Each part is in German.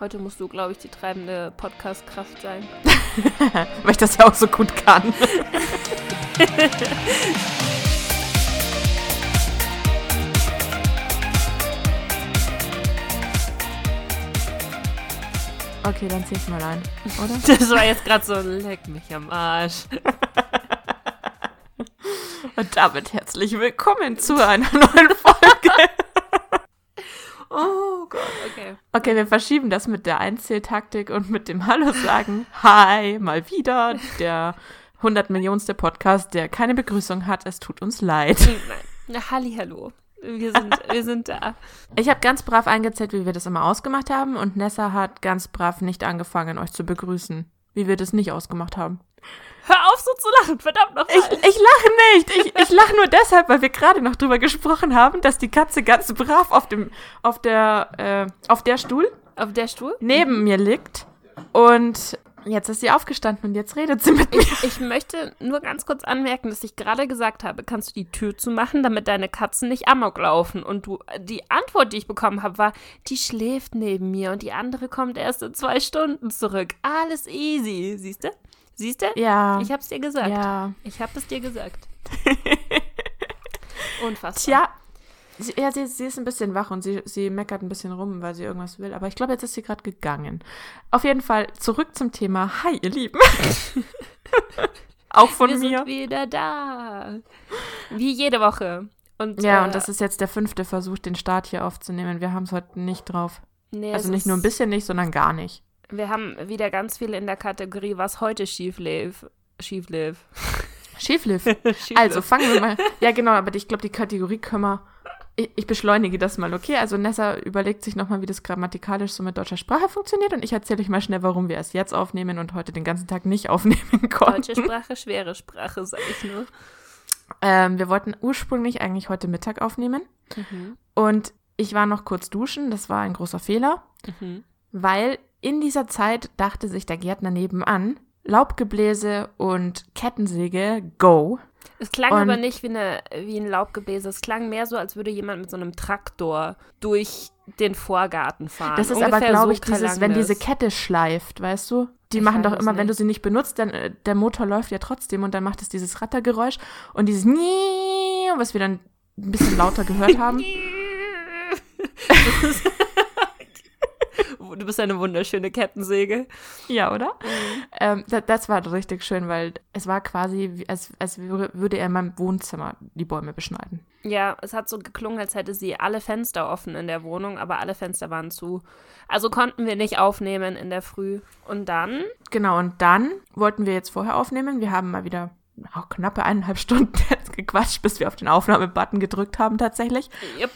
Heute musst du, glaube ich, die treibende Podcast-Kraft sein. Weil ich das ja auch so gut kann. okay, dann zieh ich mal ein, oder? Das war jetzt gerade so, leck mich am Arsch. Und damit herzlich willkommen zu einer neuen Folge. Okay. Okay, wir verschieben das mit der Einzähltaktik und mit dem Hallo sagen. Hi, mal wieder. Der 100 Millionste Podcast, der keine Begrüßung hat. Es tut uns leid. Nein. Halli, hallo. Wir sind, wir sind da. Ich habe ganz brav eingezählt, wie wir das immer ausgemacht haben. Und Nessa hat ganz brav nicht angefangen, euch zu begrüßen. Wie wir das nicht ausgemacht haben. Hör auf, so zu lachen, verdammt nochmal. Ich, ich lache nicht. Ich, ich lache nur deshalb, weil wir gerade noch drüber gesprochen haben, dass die Katze ganz brav auf dem, auf der, äh, auf der Stuhl Auf der Stuhl? neben mir liegt. Und jetzt ist sie aufgestanden und jetzt redet sie mit mir. Ich, ich möchte nur ganz kurz anmerken, dass ich gerade gesagt habe, kannst du die Tür zumachen, damit deine Katzen nicht amok laufen. Und du, die Antwort, die ich bekommen habe, war, die schläft neben mir und die andere kommt erst in zwei Stunden zurück. Alles easy. Siehst du? Siehst du? Ja. Ich hab's dir gesagt. Ja. Ich hab es dir gesagt. Unfassbar. Tja. Sie, ja, sie, sie ist ein bisschen wach und sie, sie meckert ein bisschen rum, weil sie irgendwas will. Aber ich glaube, jetzt ist sie gerade gegangen. Auf jeden Fall zurück zum Thema. Hi, ihr Lieben. Auch von Wir mir. sind wieder da. Wie jede Woche. Und, Ja, äh, und das ist jetzt der fünfte Versuch, den Start hier aufzunehmen. Wir haben es heute nicht drauf. nee, Also nicht nur ein bisschen nicht, sondern gar nicht. Wir haben wieder ganz viel in der Kategorie, was heute schief lief. Schief lief. Schief Also lief. fangen wir mal. Ja, genau, aber ich glaube, die Kategorie können wir. Ich, ich beschleunige das mal, okay? Also Nessa überlegt sich nochmal, wie das grammatikalisch so mit deutscher Sprache funktioniert und ich erzähle euch mal schnell, warum wir es jetzt aufnehmen und heute den ganzen Tag nicht aufnehmen konnten. Deutsche Sprache, schwere Sprache, sag ich nur. Ähm, wir wollten ursprünglich eigentlich heute Mittag aufnehmen Mhm. und ich war noch kurz duschen. Das war ein großer Fehler, Mhm. weil in dieser Zeit dachte sich der Gärtner nebenan, Laubgebläse und Kettensäge, go. Es klang Und- aber nicht wie, eine, wie ein Laubgebläse. Es klang mehr so, als würde jemand mit so einem Traktor durch den Vorgarten fahren. Das ist aber, Ungefähr glaube so ich, dieses, wenn das. diese Kette schleift, weißt du? Die Ich machen doch immer, wenn du nicht. sie nicht benutzt, dann äh, der Motor läuft ja trotzdem und dann macht es dieses Rattergeräusch und dieses Nie, was wir dann ein bisschen lauter gehört haben. Du bist eine wunderschöne Kettensäge. Ja, oder? Ähm, das, das war richtig schön, weil es war quasi, als, als würde er in meinem Wohnzimmer die Bäume beschneiden. Ja, es hat so geklungen, als hätte sie alle Fenster offen in der Wohnung, aber alle Fenster waren zu. Also konnten wir nicht aufnehmen in der Früh. Und dann, Genau, und dann wollten wir jetzt vorher aufnehmen. Wir haben mal wieder auch knappe eineinhalb Stunden gequatscht, bis wir auf den Aufnahmebutton gedrückt haben tatsächlich. yep,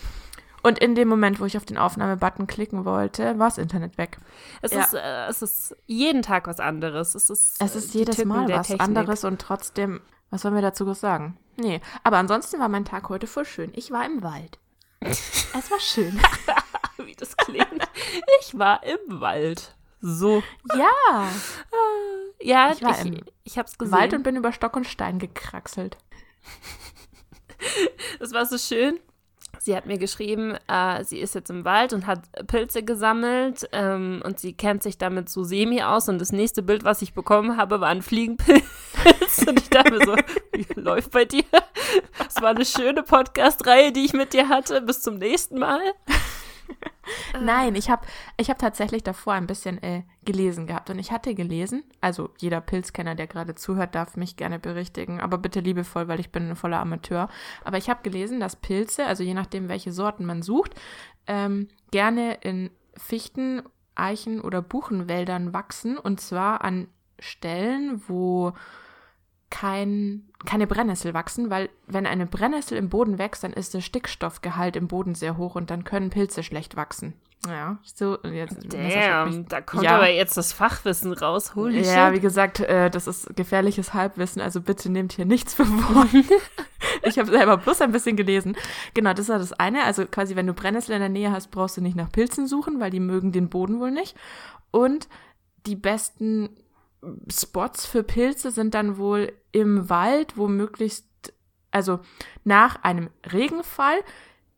Und in dem Moment, wo ich auf den Aufnahmebutton klicken wollte, war das Internet weg. es, Ja. ist, äh, es ist jeden Tag was anderes. Es ist, Es äh, ist die jedes Tücken Mal was Technik. anderes und trotzdem, was sollen wir dazu sagen? Nee, aber ansonsten war mein Tag heute voll schön. Ich war im Wald. es war schön. Wie das klingt. ich war im Wald. So. ja, Ja, Ich ich, war ich, im hab's gesehen. Wald und bin über Stock und Stein gekraxelt. Das war so schön. Sie hat mir geschrieben, äh, sie ist jetzt im Wald und hat Pilze gesammelt ähm, und sie kennt sich damit so semi aus. Und das nächste Bild, was ich bekommen habe, war ein Fliegenpilz. und ich dachte mir so, wie läuft bei dir? Es war eine schöne Podcast-Reihe, die ich mit dir hatte. Bis zum nächsten Mal. Nein, ich habe ich hab tatsächlich davor ein bisschen äh, gelesen gehabt. Und ich hatte gelesen, also jeder Pilzkenner, der gerade zuhört, darf mich gerne berichtigen, aber bitte liebevoll, weil ich bin ein voller Amateur. Aber ich habe gelesen, dass Pilze, also je nachdem, welche Sorten man sucht, ähm, gerne in Fichten, Eichen oder Buchenwäldern wachsen. Und zwar an Stellen, wo kein, keine Brennnessel wachsen, weil wenn eine Brennnessel im Boden wächst, dann ist der Stickstoffgehalt im Boden sehr hoch und dann können Pilze schlecht wachsen. Ja, so jetzt. Mich- da kommt Ja. aber jetzt das Fachwissen raus. Holy ja, wie shit. gesagt, äh, das ist gefährliches Halbwissen, also bitte nehmt hier nichts für voll. ich habe selber bloß ein bisschen gelesen. Genau, das war das eine. Also quasi, wenn du Brennnessel in der Nähe hast, brauchst du nicht nach Pilzen suchen, weil die mögen den Boden wohl nicht. Und die besten Spots für Pilze sind dann wohl im Wald, wo möglichst, also nach einem Regenfall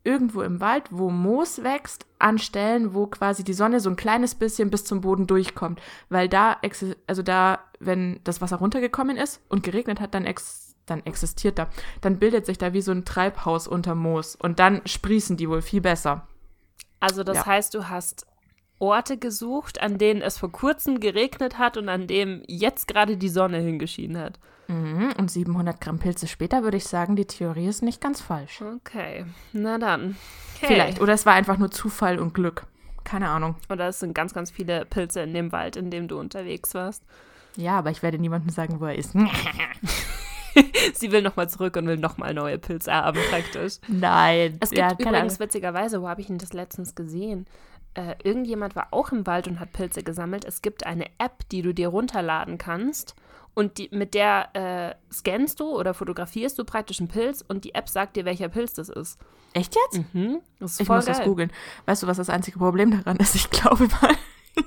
irgendwo im Wald, wo Moos wächst, an Stellen, wo quasi die Sonne so ein kleines bisschen bis zum Boden durchkommt. Weil da, also da, wenn das Wasser runtergekommen ist und geregnet hat, dann, ex dann existiert da. Dann bildet sich da wie so ein Treibhaus unter Moos. Und dann sprießen die wohl viel besser. Also das Ja. heißt, du hast Orte gesucht, an denen es vor kurzem geregnet hat und an dem jetzt gerade die Sonne hingeschienen hat. Mhm. Und 700 Gramm Pilze später würde ich sagen, die Theorie ist nicht ganz falsch. Okay, na dann. Okay. Vielleicht. Oder es war einfach nur Zufall und Glück. Keine Ahnung. Oder es sind ganz, ganz viele Pilze in dem Wald, in dem du unterwegs warst. Ja, aber ich werde niemandem sagen, wo er ist. Sie will nochmal zurück und will nochmal neue Pilze haben, praktisch. Nein. Es gibt ja, übrigens witzigerweise, wo habe ich denn das letztens gesehen? Äh, irgendjemand war auch im Wald und hat Pilze gesammelt. Es gibt eine App, die du dir runterladen kannst und die, mit der äh, scannst du oder fotografierst du praktisch einen Pilz und die App sagt dir, welcher Pilz das ist. Echt jetzt? Mhm. Das ist Ich voll muss das geil. googeln. Weißt du, was das einzige Problem daran ist? Ich glaube mal,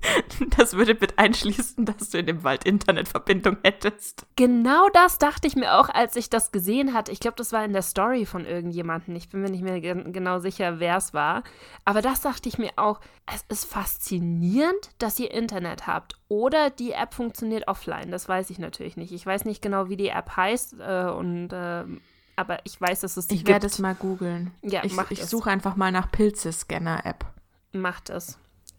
das würde mit einschließen, dass du in dem Wald Internetverbindung hättest. Genau das dachte ich mir auch, als ich das gesehen hatte. Ich glaube, das war in der Story von irgendjemandem. Ich bin mir nicht mehr gen genau sicher, wer es war. Aber das dachte ich mir auch. Es ist faszinierend, dass ihr Internet habt. Oder die App funktioniert offline. Das weiß ich natürlich nicht. Ich weiß nicht genau, wie die App heißt. Äh, und, ähm, aber ich weiß, dass es die Ich gibt. werde es mal googeln. Ja, ich ich suche einfach mal nach Pilze-Scanner-App. Macht es.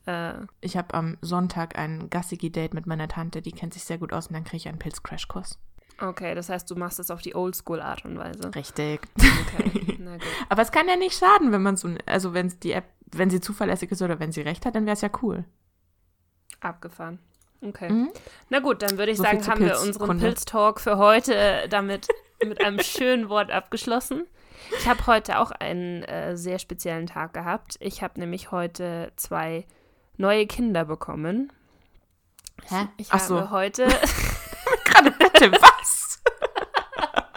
Äh, Ich habe am Sonntag ein Gassigi-Date mit meiner Tante, die kennt sich sehr gut aus und dann kriege ich einen Pilz-Crashkurs. okay, das heißt, du machst es auf die Oldschool-Art und Weise. Richtig. Okay, na gut. Aber es kann ja nicht schaden, wenn man so, also wenn die App, wenn sie zuverlässig ist oder wenn sie recht hat, dann wäre es ja cool. Abgefahren. Okay. Mhm. Na gut, dann würde ich So sagen, haben wir unseren. Pilztalk für heute damit mit einem schönen Wort abgeschlossen. Ich habe heute auch einen äh, sehr speziellen Tag gehabt. Ich habe nämlich heute zwei neue Kinder bekommen. Hä? Ich Ach habe so. heute, Gerade bitte, was?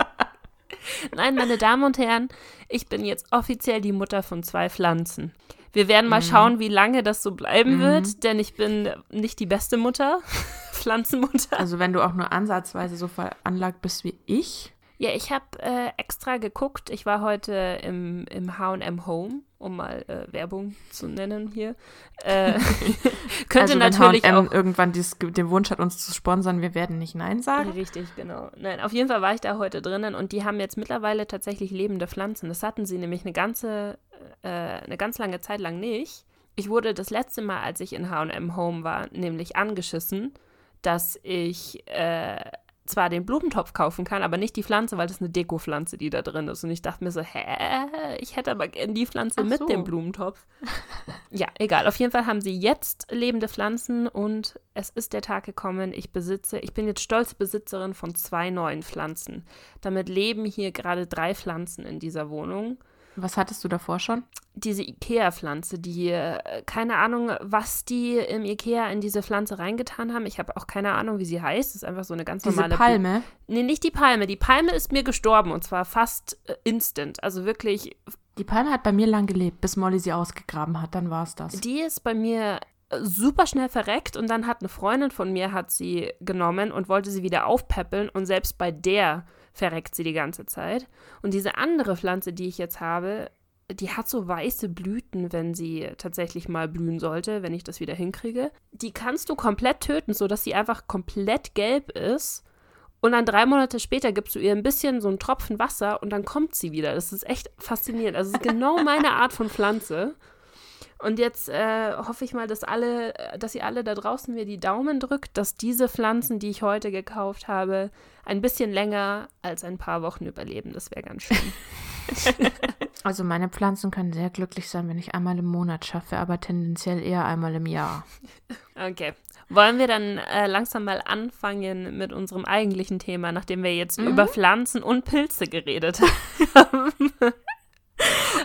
nein, meine Damen und Herren, ich bin jetzt offiziell die Mutter von zwei Pflanzen. Wir werden Mhm. mal schauen, wie lange das so bleiben wird, denn ich bin nicht die beste Mutter, Pflanzenmutter. Also wenn du auch nur ansatzweise so veranlagt bist wie ich. Ja, ich habe äh, extra geguckt. Ich war heute im, im H&M Home, um mal äh, Werbung zu nennen hier. Äh, könnte also wenn natürlich H&M auch... irgendwann dies, den Wunsch hat, uns zu sponsern, wir werden nicht Nein sagen. Richtig, genau. Nein, auf jeden Fall war ich da heute drinnen und die haben jetzt mittlerweile tatsächlich lebende Pflanzen. Das hatten sie nämlich eine ganze, äh, eine ganz lange Zeit lang nicht. Ich wurde das letzte Mal, als ich in H&M Home war, nämlich angeschissen, dass ich äh, zwar den Blumentopf kaufen kann, aber nicht die Pflanze, weil das eine Dekopflanze, die da drin ist. Und ich dachte mir so, hä, ich hätte aber gern die Pflanze Ach mit so. dem Blumentopf. ja, egal. Auf jeden Fall haben sie jetzt lebende Pflanzen und es ist der Tag gekommen. Ich besitze, ich bin jetzt stolze Besitzerin von zwei neuen Pflanzen. Damit leben hier gerade drei Pflanzen in dieser Wohnung Was hattest du davor schon? diese Ikea-Pflanze, die, äh, keine Ahnung, was die im Ikea in diese Pflanze reingetan haben. Ich habe auch keine Ahnung, wie sie heißt. Das ist einfach so eine ganz Diese normale. Palme. Nee, nicht die Palme. Die Palme ist mir gestorben und zwar fast äh, instant. Also wirklich, Die Palme hat bei mir lang gelebt, bis Molly sie ausgegraben hat. Dann war es das. die ist bei mir äh, super schnell verreckt und dann hat eine Freundin von mir hat sie genommen und wollte sie wieder aufpäppeln und selbst bei der verreckt sie die ganze Zeit. Und diese andere Pflanze, die ich jetzt habe, die hat so weiße Blüten, wenn sie tatsächlich mal blühen sollte, wenn ich das wieder hinkriege. Die kannst du komplett töten, sodass sie einfach komplett gelb ist. Und dann drei Monate später gibst du ihr ein bisschen so einen Tropfen Wasser und dann kommt sie wieder. Das ist echt faszinierend. Also es ist genau meine Art von Pflanze. Und jetzt äh, hoffe ich mal, dass alle, äh, dass ihr alle da draußen mir die Daumen drückt, dass diese Pflanzen, die ich heute gekauft habe, ein bisschen länger als ein paar Wochen überleben. Das wäre ganz schön. Also meine Pflanzen können sehr glücklich sein, wenn ich einmal im Monat schaffe, aber tendenziell eher einmal im Jahr. Okay. Wollen wir dann äh, langsam mal anfangen mit unserem eigentlichen Thema, nachdem wir jetzt Mhm. über Pflanzen und Pilze geredet haben? Und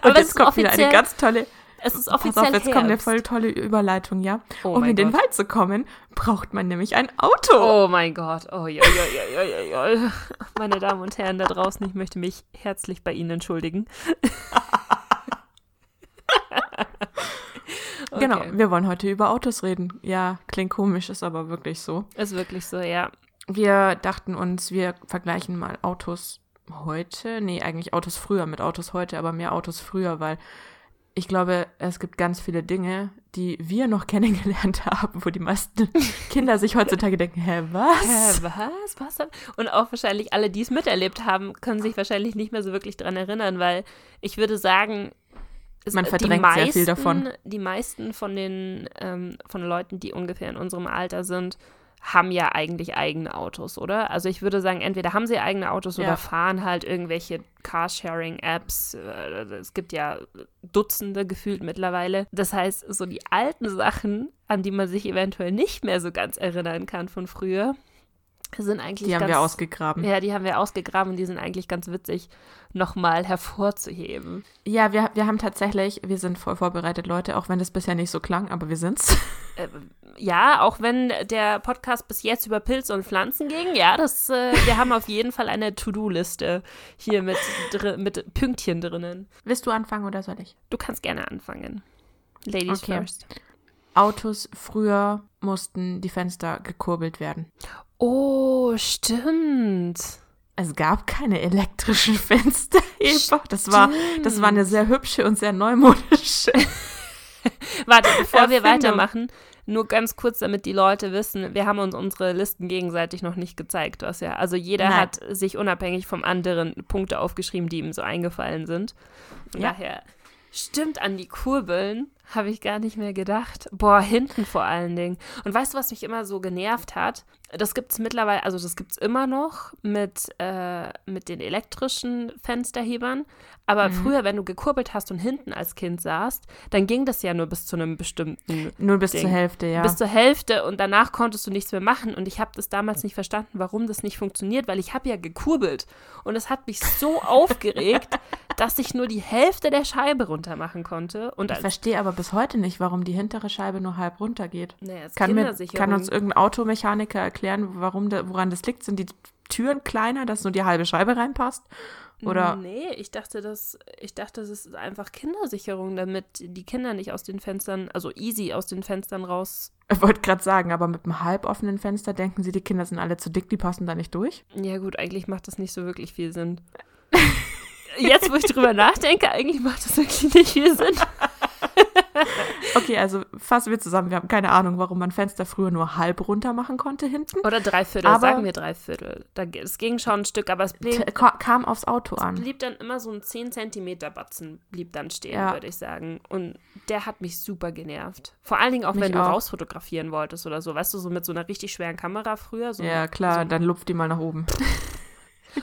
Aber es jetzt kommt wieder eine ganz tolle. Es ist Pass offiziell auf, jetzt kommt eine voll tolle Überleitung, ja? Oh um in den Gott. Wald zu kommen, braucht man nämlich ein Auto. Oh mein Gott. Oh, ja, ja, ja, ja, ja, ja. Meine Damen und Herren da draußen, ich möchte mich herzlich bei Ihnen entschuldigen. okay. Genau, wir wollen heute über Autos reden. Ja, klingt komisch, ist aber wirklich so. Ist wirklich so, ja. Wir dachten uns, wir vergleichen mal Autos heute, nee, eigentlich Autos früher mit Autos heute, aber mehr Autos früher, weil ich glaube, es gibt ganz viele Dinge, die wir noch kennengelernt haben, wo die meisten Kinder sich heutzutage denken, hä, was? Hä, was? Was dann? Und auch wahrscheinlich alle, die es miterlebt haben, können sich wahrscheinlich nicht mehr so wirklich dran erinnern, weil ich würde sagen, es, Man die verdrängt meisten, sehr viel davon. Die meisten von den ähm, von Leuten, die ungefähr in unserem Alter sind, haben ja eigentlich eigene Autos, oder? Also ich würde sagen, entweder haben sie eigene Autos Ja. oder fahren halt irgendwelche Carsharing-Apps. Äh, Es gibt ja Dutzende gefühlt mittlerweile. Das heißt, so die alten Sachen, an die man sich eventuell nicht mehr so ganz erinnern kann von früher, sind eigentlich Die haben ganz, wir ausgegraben. Ja, die haben wir ausgegraben und die sind eigentlich ganz witzig nochmal hervorzuheben. Ja, wir, wir haben tatsächlich, wir sind voll vorbereitet, Leute, auch wenn das bisher nicht so klang, aber wir sind's. Äh, ja, auch wenn der Podcast bis jetzt über Pilze und Pflanzen ging, ja, das, äh, wir haben auf jeden Fall eine To-Do-Liste hier mit, dr mit Pünktchen drinnen. Willst du anfangen oder soll ich? Du kannst gerne anfangen. Ladies Okay. first. Autos früher mussten die Fenster gekurbelt werden. Oh, stimmt. Es gab keine elektrischen Fensterheber. Das war, das war eine sehr hübsche und sehr neumodische. Warte, bevor wir Erfindung. weitermachen, nur ganz kurz, damit die Leute wissen, wir haben uns unsere Listen gegenseitig noch nicht gezeigt, was ja. Also jeder Nein. hat sich unabhängig vom anderen Punkte aufgeschrieben, die ihm so eingefallen sind. Von Ja. daher, stimmt an die Kurbeln, habe ich gar nicht mehr gedacht. Boah, hinten vor allen Dingen. Und weißt du, was mich immer so genervt hat? Das gibt es mittlerweile, also das gibt es immer noch mit, äh, mit den elektrischen Fensterhebern. Aber früher, wenn du gekurbelt hast und hinten als Kind saßt, dann ging das ja nur bis zu einem bestimmten Nur bis Ding. zur Hälfte, ja. bis zur Hälfte und danach konntest du nichts mehr machen. Und ich habe das damals nicht verstanden, warum das nicht funktioniert, weil ich habe ja gekurbelt. Und es hat mich so aufgeregt, dass ich nur die Hälfte der Scheibe runter machen konnte. Und ich verstehe aber bis heute nicht, warum die hintere Scheibe nur halb runter geht. naja, Kann, mir, Kindersicherung. kann uns irgendein Automechaniker erklären, warum da, woran das liegt? Sind die Türen kleiner, dass nur die halbe Scheibe reinpasst? Oder Nee, ich dachte, das, ich dachte, das ist einfach Kindersicherung, damit die Kinder nicht aus den Fenstern, also easy aus den Fenstern raus. ich wollte gerade sagen, aber mit einem halboffenen Fenster denken sie, die Kinder sind alle zu dick, die passen da nicht durch? Ja, gut, eigentlich macht das nicht so wirklich viel Sinn. Jetzt, wo ich drüber nachdenke, eigentlich macht das wirklich nicht viel Sinn. Okay, also fassen wir zusammen. Wir haben keine Ahnung, warum man Fenster früher nur halb runter machen konnte hinten. Oder drei Viertel, Aber- sagen wir drei Viertel. Es ging schon ein Stück, aber es blieb, kam aufs Auto an. blieb dann immer so ein 10 Zentimeter Batzen blieb dann stehen, Ja. würde ich sagen. Und der hat mich super genervt. Vor allen Dingen auch, Mich wenn du auch. rausfotografieren wolltest oder so. Weißt du, so mit so einer richtig schweren Kamera früher. So Ja, klar, So, dann lupft die mal nach oben.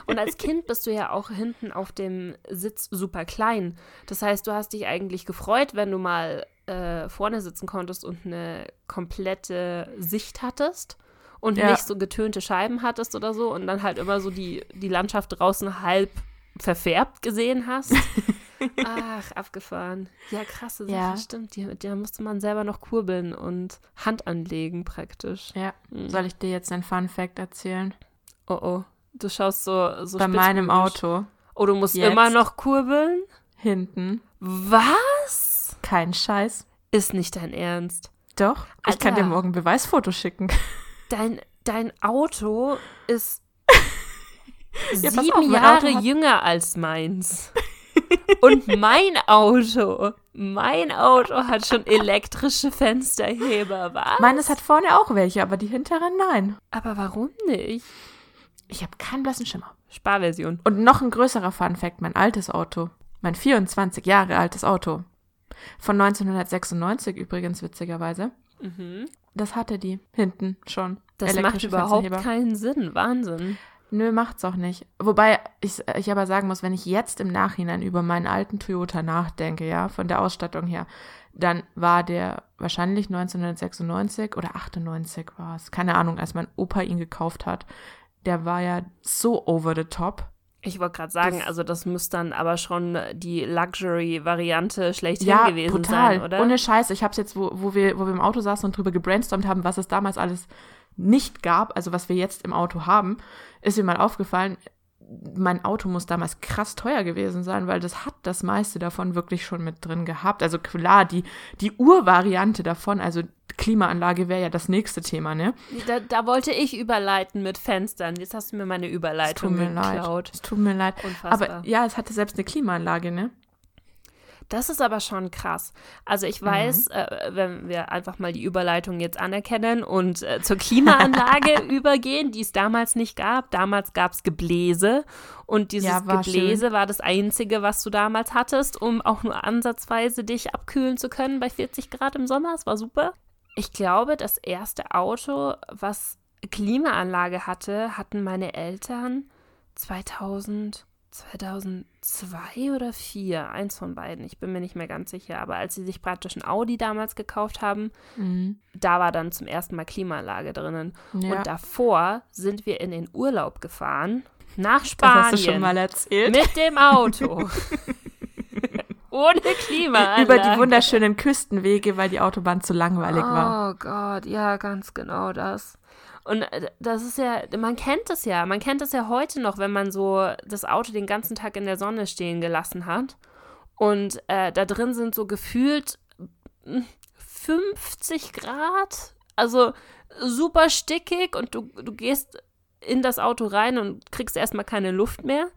und als Kind bist du ja auch hinten auf dem Sitz super klein. Das heißt, du hast dich eigentlich gefreut, wenn du mal äh, vorne sitzen konntest und eine komplette Sicht hattest und Ja. nicht so getönte Scheiben hattest oder so und dann halt immer so die, die Landschaft draußen halb verfärbt gesehen hast. Ach, abgefahren. Ja, krasse Sache, Ja. stimmt. Die, da musste man selber noch kurbeln und Hand anlegen praktisch. Ja. Mhm. Soll ich dir jetzt einen Fun Fact erzählen? Oh oh. Du schaust so, so Bei meinem. Auto Oh, du musst Jetzt. immer noch kurbeln? hinten Was? kein Scheiß. Ist nicht dein Ernst. Doch, ich kann dir Alter. morgen Beweisfotos schicken. Dein, dein Auto ist Ja, sieben auf, Jahre hat- jünger als meins. Und mein Auto, mein Auto hat schon elektrische Fensterheber, was? Meines hat vorne auch welche, aber die hinteren nein. Aber warum nicht? Ich habe keinen blassen Schimmer. Sparversion. Und noch ein größerer Fun Fact, mein altes Auto. Mein 24 Jahre altes Auto. Von 1996 übrigens, witzigerweise. Mhm. Das hatte die hinten schon. Das macht überhaupt keinen Sinn. Wahnsinn. Nö, macht's auch nicht. Wobei ich, ich aber sagen muss, wenn ich jetzt im Nachhinein über meinen alten Toyota nachdenke, ja, von der Ausstattung her, dann war der wahrscheinlich 1996 oder 98 war es. Keine Ahnung, als mein Opa ihn gekauft hat. Der war ja so over the top. Ich wollte gerade sagen, Das- also das muss dann aber schon die Luxury-Variante schlechthin ja, gewesen brutal. sein, oder? Ohne Scheiß. Ich hab's jetzt, wo, wo, wir, wo wir im Auto saßen und drüber gebrainstormt haben, was es damals alles nicht gab, also was wir jetzt im Auto haben, ist mir mal aufgefallen, mein Auto muss damals krass teuer gewesen sein, weil das hat das meiste davon wirklich schon mit drin gehabt. Also klar, die, die Urvariante davon, also Klimaanlage wäre ja das nächste Thema, ne? Da, da, wollte ich überleiten mit Fenstern. Jetzt hast du mir meine Überleitung es tut mir geklaut. Leid. Es tut mir leid. Unfassbar. Aber ja, es hatte selbst eine Klimaanlage, ne? Das ist aber schon krass. Also ich weiß, mhm. äh, wenn wir einfach mal die Überleitung jetzt anerkennen und äh, zur Klimaanlage übergehen, die es damals nicht gab. Damals gab es Gebläse und dieses ja, war Gebläse schön. war das Einzige, was du damals hattest, um auch nur ansatzweise dich abkühlen zu können bei 40 Grad im Sommer. Es war super. Ich glaube, das erste Auto, was Klimaanlage hatte, hatten meine Eltern 2000 2002 oder 2004, eins von beiden, ich bin mir nicht mehr ganz sicher, aber als sie sich praktisch ein Audi damals gekauft haben, mhm. da war dann zum ersten Mal Klimaanlage drinnen. Ja. Und davor sind wir in den Urlaub gefahren, nach Spanien. Das hast du schon mal erzählt. Mit dem Auto. Ohne Klimaanlage. Über die wunderschönen Küstenwege, weil die Autobahn zu langweilig oh war. Oh Gott, ja, ganz genau das. Und äh, das ist ja, man kennt es ja, man kennt es ja heute noch, wenn man so das Auto den ganzen Tag in der Sonne stehen gelassen hat. Und äh, da drin sind so gefühlt 50 hm, Grad, also super stickig und du, du gehst in das Auto rein und kriegst erstmal keine Luft mehr.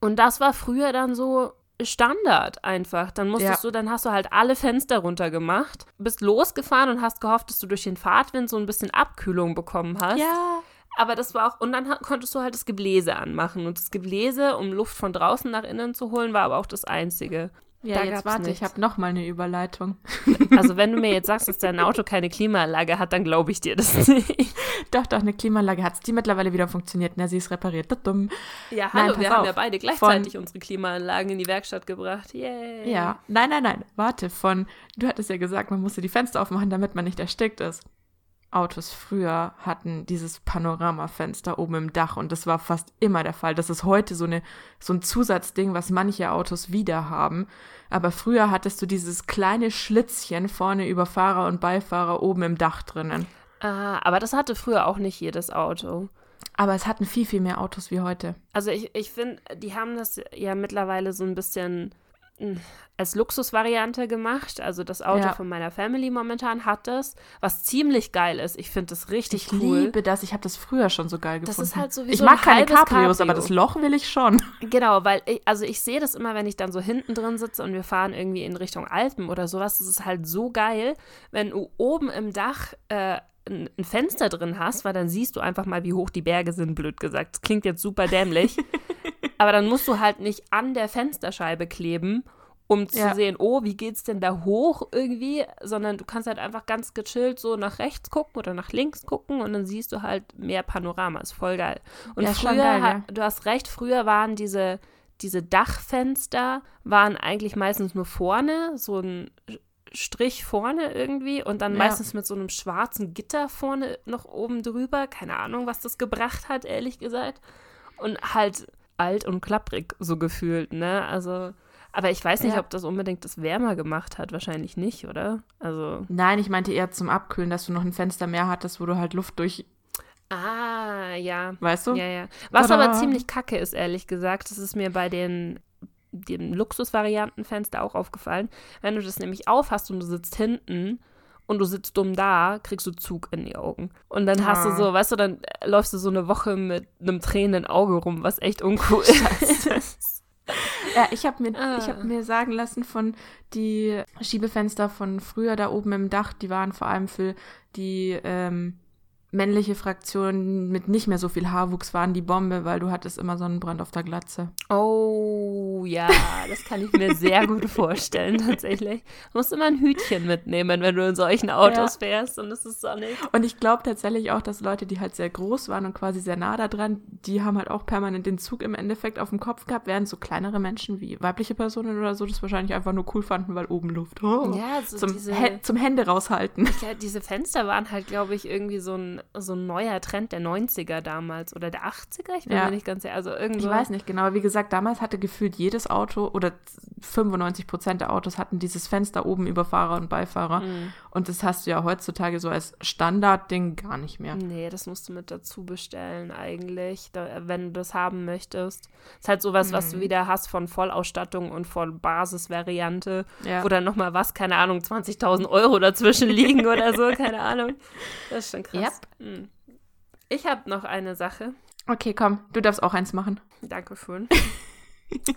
Und das war früher dann so, Standard einfach. Dann musstest ja. du, dann hast du halt alle Fenster runtergemacht, bist losgefahren und hast gehofft, dass du durch den Fahrtwind so ein bisschen Abkühlung bekommen hast. Ja. Aber das war auch, und dann konntest du halt das Gebläse anmachen. Und das Gebläse, um Luft von draußen nach innen zu holen, war aber auch das Einzige. Ja, da jetzt warte, nichts. ich habe noch mal eine Überleitung. Also wenn du mir jetzt sagst, dass dein Auto keine Klimaanlage hat, dann glaube ich dir das nicht. Doch, doch, eine Klimaanlage hat es, die mittlerweile wieder funktioniert. Na, sie ist repariert. Dumm. Ja, hallo, nein, wir auf. haben ja beide gleichzeitig von, unsere Klimaanlagen in die Werkstatt gebracht. Yay. Ja, nein, nein, nein, warte, von, du hattest ja gesagt, man musste die Fenster aufmachen, damit man nicht erstickt ist. Autos früher hatten dieses Panoramafenster oben im Dach und das war fast immer der Fall. Das ist heute so, eine, so ein Zusatzding, was manche Autos wieder haben. Aber früher hattest du dieses kleine Schlitzchen vorne über Fahrer und Beifahrer oben im Dach drinnen. Ah, aber das hatte früher auch nicht jedes Auto. Aber es hatten viel, viel mehr Autos wie heute. Also ich, ich finde, die haben das ja mittlerweile so ein bisschen als Luxusvariante gemacht. Also das Auto ja. von meiner Family momentan hat das, was ziemlich geil ist. Ich finde das richtig ich cool. Ich liebe das. Ich habe das früher schon so geil gefunden. Das ist halt sowieso Ich mag keine Cabrios, Cabrio. aber das Loch will ich schon. Genau, weil ich, also ich sehe das immer, wenn ich dann so hinten drin sitze und wir fahren irgendwie in Richtung Alpen oder sowas. Das ist halt so geil, wenn du oben im Dach äh, ein Fenster drin hast, weil dann siehst du einfach mal, wie hoch die Berge sind, blöd gesagt. Das klingt jetzt super dämlich. aber dann musst du halt nicht an der Fensterscheibe kleben, um zu ja. sehen, oh, wie geht's denn da hoch irgendwie, sondern du kannst halt einfach ganz gechillt so nach rechts gucken oder nach links gucken und dann siehst du halt mehr Panorama. Ist voll geil. Und ja, früher, geil, ja. du hast recht, früher waren diese, diese Dachfenster waren eigentlich meistens nur vorne, so ein Strich vorne irgendwie und dann ja. meistens mit so einem schwarzen Gitter vorne noch oben drüber. Keine Ahnung, was das gebracht hat, ehrlich gesagt. Und halt alt und klapprig so gefühlt, ne? Also, aber ich weiß nicht, ja. ob das unbedingt das wärmer gemacht hat. Wahrscheinlich nicht, oder? Also. Nein, ich meinte eher zum Abkühlen, dass du noch ein Fenster mehr hattest, wo du halt Luft durch. Ah, ja. Weißt du? Ja, ja. Was Tada. aber ziemlich kacke ist, ehrlich gesagt, das ist mir bei den den Luxusvariantenfenster auch aufgefallen. Wenn du das nämlich aufhast und du sitzt hinten und du sitzt dumm da, kriegst du Zug in die Augen. Und dann hast du ah. so, weißt du, dann läufst du so eine Woche mit einem tränenden Auge rum, was echt uncool ist. ja, ich habe mir, ah. hab mir sagen lassen von die Schiebefenster von früher da oben im Dach, die waren vor allem für die ähm, männliche Fraktion mit nicht mehr so viel Haarwuchs waren die Bombe, weil du hattest immer Sonnenbrand auf der Glatze. Oh, ja, das kann ich mir sehr gut vorstellen, tatsächlich. Du musst immer ein Hütchen mitnehmen, wenn du in solchen Autos ja. fährst und es ist sonnig. Und ich glaube tatsächlich auch, dass Leute, die halt sehr groß waren und quasi sehr nah da dran, die haben halt auch permanent den Zug im Endeffekt auf dem Kopf gehabt, während so kleinere Menschen wie weibliche Personen oder so das wahrscheinlich einfach nur cool fanden, weil oben Luft. Oh, ja, so zum, diese, zum Hände raushalten. Ja, diese Fenster waren halt, glaube ich, irgendwie so ein so ein neuer Trend der 90er damals oder der 80er, ich bin ja. mir nicht ganz sicher. Also irgendwo. Ich weiß nicht genau, wie gesagt, damals hatte gefühlt jedes Auto oder 95 Prozent der Autos hatten dieses Fenster oben über Fahrer und Beifahrer. Mhm. Und das hast du ja heutzutage so als Standardding gar nicht mehr. Nee, das musst du mit dazu bestellen eigentlich, da, wenn du das haben möchtest. ist halt sowas, was du Mhm. wieder hast von Vollausstattung und von Basisvariante, Ja. wo dann nochmal was, keine Ahnung, 20.000 Euro dazwischen liegen oder so, keine Ahnung. Das ist schon krass. Mhm. Ich habe noch eine Sache. Okay, komm, du darfst auch eins machen. Dankeschön.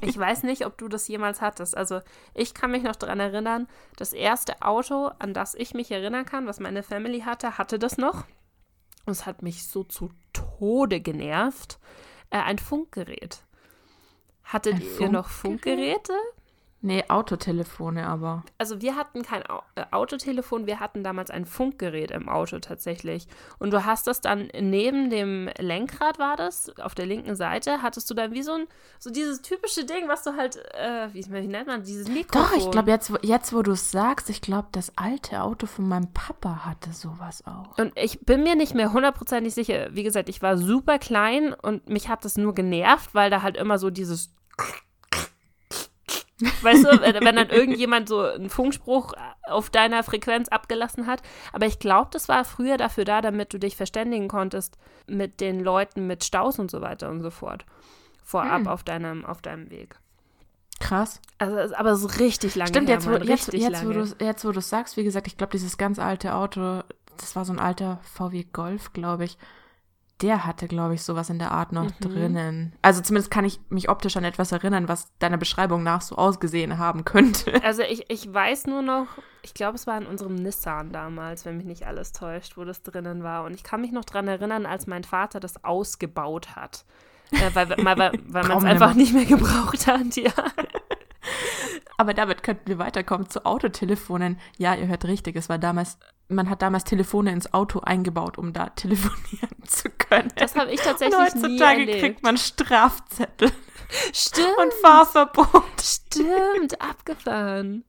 Ich weiß nicht, ob du das jemals hattest. Also ich kann mich noch daran erinnern, das erste Auto, an das ich mich erinnern kann, was meine Family hatte, hatte das noch. Und es hat mich so zu Tode genervt. Äh, ein Funkgerät. Hattet Ein ihr noch Funkgerät? Funkgeräte? Nee, Autotelefone aber. Also wir hatten kein Au äh, Autotelefon, wir hatten damals ein Funkgerät im Auto tatsächlich. Und du hast das dann neben dem Lenkrad war das, auf der linken Seite, hattest du dann wie so ein, so dieses typische Ding, was du halt, äh, wie, wie nennt man, dieses Mikrofon. Doch, ich glaube, jetzt, jetzt wo du es sagst, ich glaube, das alte Auto von meinem Papa hatte sowas auch. Und ich bin mir nicht mehr hundertprozentig sicher. Wie gesagt, ich war super klein und mich hat das nur genervt, weil da halt immer so dieses. Weißt du, wenn dann irgendjemand so einen Funkspruch auf deiner Frequenz abgelassen hat. Aber ich glaube, das war früher dafür da, damit du dich verständigen konntest mit den Leuten mit Staus und so weiter und so fort. Vorab Hm. auf, deinem, auf deinem Weg. Krass. Also, es- aber so richtig lange Stimmt, her, jetzt, wo, jetzt, jetzt, wo lange. du jetzt, wo du sagst, wie gesagt, ich glaube, dieses ganz alte Auto, das war so ein alter VW Golf, glaube ich. Der hatte, glaube ich, sowas in der Art noch Mhm. drinnen. Also zumindest kann ich mich optisch an etwas erinnern, was deiner Beschreibung nach so ausgesehen haben könnte. Also ich, ich weiß nur noch, ich glaube, es war in unserem Nissan damals, wenn mich nicht alles täuscht, wo das drinnen war. Und ich kann mich noch dran erinnern, als mein Vater das ausgebaut hat. Äh, weil weil, weil, weil man es einfach nicht mehr gebraucht hat, ja. Aber damit könnten wir weiterkommen zu Autotelefonen. Ja, ihr hört richtig, es war damals, man hat damals Telefone ins Auto eingebaut, um da telefonieren zu können. Das habe ich Und tatsächlich nie heutzutage erlebt. kriegt man Strafzettel Stimmt, und Fahrverbot. stimmt, abgefahren.